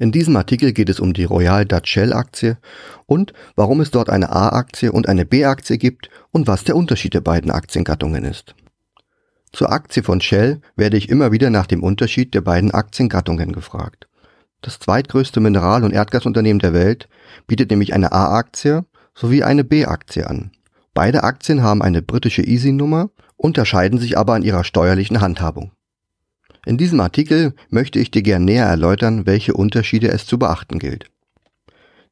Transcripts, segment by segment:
In diesem Artikel geht es um die Royal Dutch Shell Aktie und warum es dort eine A-Aktie und eine B-Aktie gibt und was der Unterschied der beiden Aktiengattungen ist. Zur Aktie von Shell werde ich immer wieder nach dem Unterschied der beiden Aktiengattungen gefragt. Das zweitgrößte Mineral- und Erdgasunternehmen der Welt bietet nämlich eine A-Aktie sowie eine B-Aktie an. Beide Aktien haben eine britische Easy-Nummer, unterscheiden sich aber an ihrer steuerlichen Handhabung. In diesem Artikel möchte ich dir gern näher erläutern, welche Unterschiede es zu beachten gilt.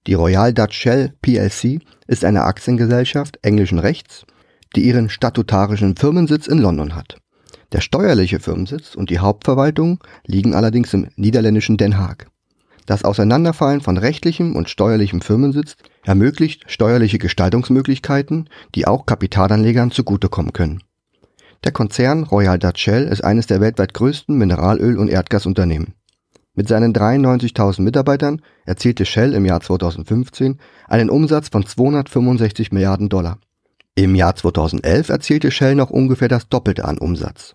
Die Royal Dutch Shell plc ist eine Aktiengesellschaft englischen Rechts, die ihren statutarischen Firmensitz in London hat. Der steuerliche Firmensitz und die Hauptverwaltung liegen allerdings im niederländischen Den Haag. Das Auseinanderfallen von rechtlichem und steuerlichem Firmensitz ermöglicht steuerliche Gestaltungsmöglichkeiten, die auch Kapitalanlegern zugutekommen können. Der Konzern Royal Dutch Shell ist eines der weltweit größten Mineralöl- und Erdgasunternehmen. Mit seinen 93.000 Mitarbeitern erzielte Shell im Jahr 2015 einen Umsatz von 265 Milliarden Dollar. Im Jahr 2011 erzielte Shell noch ungefähr das Doppelte an Umsatz.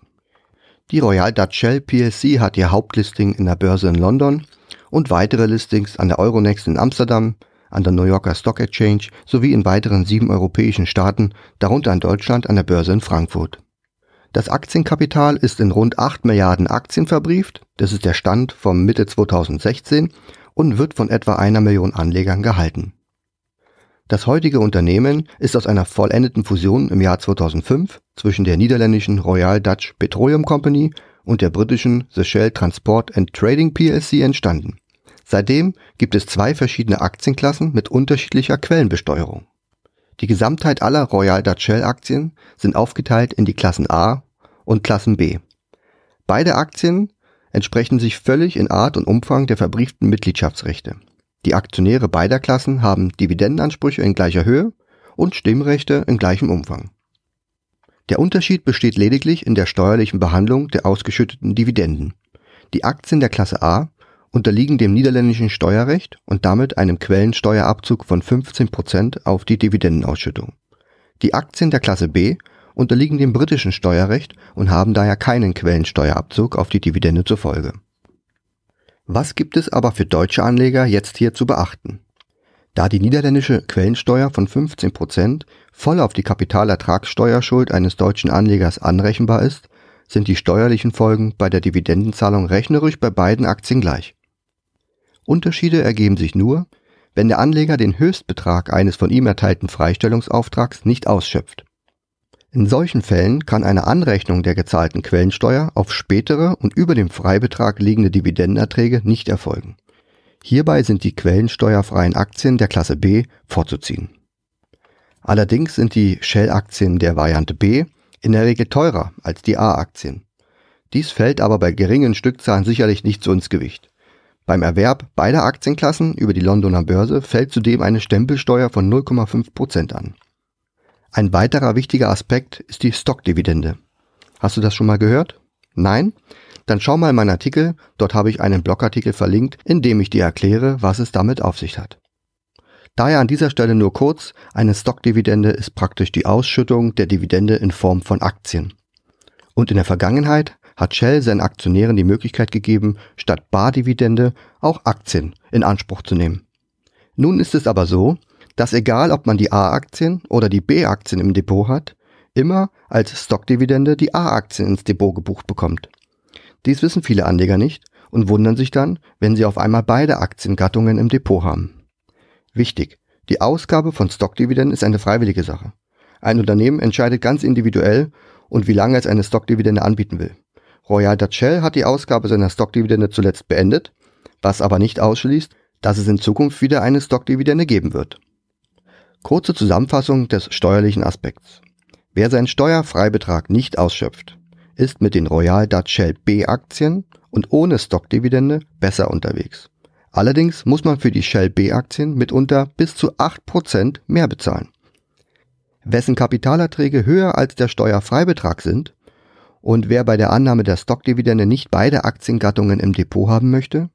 Die Royal Dutch Shell plc hat ihr Hauptlisting in der Börse in London und weitere Listings an der Euronext in Amsterdam, an der New Yorker Stock Exchange sowie in weiteren sieben europäischen Staaten, darunter in Deutschland an der Börse in Frankfurt. Das Aktienkapital ist in rund 8 Milliarden Aktien verbrieft, das ist der Stand vom Mitte 2016 und wird von etwa einer Million Anlegern gehalten. Das heutige Unternehmen ist aus einer vollendeten Fusion im Jahr 2005 zwischen der niederländischen Royal Dutch Petroleum Company und der britischen The Shell Transport and Trading plc entstanden. Seitdem gibt es zwei verschiedene Aktienklassen mit unterschiedlicher Quellenbesteuerung. Die Gesamtheit aller Royal Dutch Shell Aktien sind aufgeteilt in die Klassen A und Klassen B. Beide Aktien entsprechen sich völlig in Art und Umfang der verbrieften Mitgliedschaftsrechte. Die Aktionäre beider Klassen haben Dividendenansprüche in gleicher Höhe und Stimmrechte in gleichem Umfang. Der Unterschied besteht lediglich in der steuerlichen Behandlung der ausgeschütteten Dividenden. Die Aktien der Klasse A unterliegen dem niederländischen Steuerrecht und damit einem Quellensteuerabzug von 15 Prozent auf die Dividendenausschüttung. Die Aktien der Klasse B unterliegen dem britischen Steuerrecht und haben daher keinen Quellensteuerabzug auf die Dividende zur Folge. Was gibt es aber für deutsche Anleger jetzt hier zu beachten? Da die niederländische Quellensteuer von 15 Prozent voll auf die Kapitalertragssteuerschuld eines deutschen Anlegers anrechenbar ist, sind die steuerlichen Folgen bei der Dividendenzahlung rechnerisch bei beiden Aktien gleich. Unterschiede ergeben sich nur, wenn der Anleger den Höchstbetrag eines von ihm erteilten Freistellungsauftrags nicht ausschöpft. In solchen Fällen kann eine Anrechnung der gezahlten Quellensteuer auf spätere und über dem Freibetrag liegende Dividendenerträge nicht erfolgen. Hierbei sind die quellensteuerfreien Aktien der Klasse B vorzuziehen. Allerdings sind die Shell-Aktien der Variante B in der Regel teurer als die A-Aktien. Dies fällt aber bei geringen Stückzahlen sicherlich nicht so ins Gewicht. Beim Erwerb beider Aktienklassen über die Londoner Börse fällt zudem eine Stempelsteuer von 0,5 Prozent an. Ein weiterer wichtiger Aspekt ist die Stockdividende. Hast du das schon mal gehört? Nein? Dann schau mal in meinen Artikel, dort habe ich einen Blogartikel verlinkt, in dem ich dir erkläre, was es damit auf sich hat. Daher an dieser Stelle nur kurz, eine Stockdividende ist praktisch die Ausschüttung der Dividende in Form von Aktien. Und in der Vergangenheit hat Shell seinen Aktionären die Möglichkeit gegeben, statt Bardividende auch Aktien in Anspruch zu nehmen. Nun ist es aber so, dass egal ob man die A-Aktien oder die B-Aktien im Depot hat, immer als Stockdividende die A-Aktien ins Depot gebucht bekommt. Dies wissen viele Anleger nicht und wundern sich dann, wenn sie auf einmal beide Aktiengattungen im Depot haben. Wichtig, die Ausgabe von Stockdividenden ist eine freiwillige Sache. Ein Unternehmen entscheidet ganz individuell und wie lange es eine Stockdividende anbieten will. Royal Dutch Shell hat die Ausgabe seiner Stockdividende zuletzt beendet, was aber nicht ausschließt, dass es in Zukunft wieder eine Stockdividende geben wird. Kurze Zusammenfassung des steuerlichen Aspekts. Wer seinen Steuerfreibetrag nicht ausschöpft, ist mit den Royal Dutch Shell B Aktien und ohne Stockdividende besser unterwegs. Allerdings muss man für die Shell B Aktien mitunter bis zu 8% mehr bezahlen. Wessen Kapitalerträge höher als der Steuerfreibetrag sind, und wer bei der Annahme der Stockdividende nicht beide Aktiengattungen im Depot haben möchte,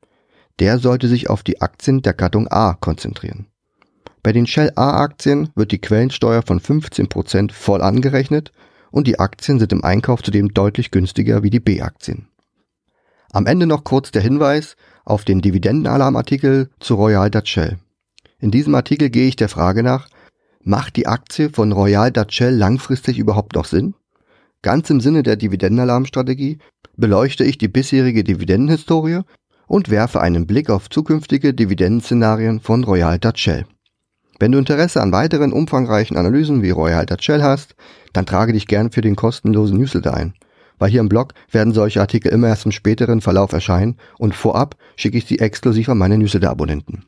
der sollte sich auf die Aktien der Gattung A konzentrieren. Bei den Shell A-Aktien wird die Quellensteuer von 15% voll angerechnet und die Aktien sind im Einkauf zudem deutlich günstiger wie die B-Aktien. Am Ende noch kurz der Hinweis auf den Dividendenalarmartikel zu Royal Dutch Shell. In diesem Artikel gehe ich der Frage nach, macht die Aktie von Royal Dutch Shell langfristig überhaupt noch Sinn? Ganz im Sinne der Dividendenalarmstrategie beleuchte ich die bisherige Dividendenhistorie und werfe einen Blick auf zukünftige Dividendenszenarien von Royal Dutch Shell. Wenn du Interesse an weiteren umfangreichen Analysen wie Royal Dutch Shell hast, dann trage dich gern für den kostenlosen Newsletter ein. Weil hier im Blog werden solche Artikel immer erst im späteren Verlauf erscheinen und vorab schicke ich sie exklusiv an meine Newsletter-Abonnenten.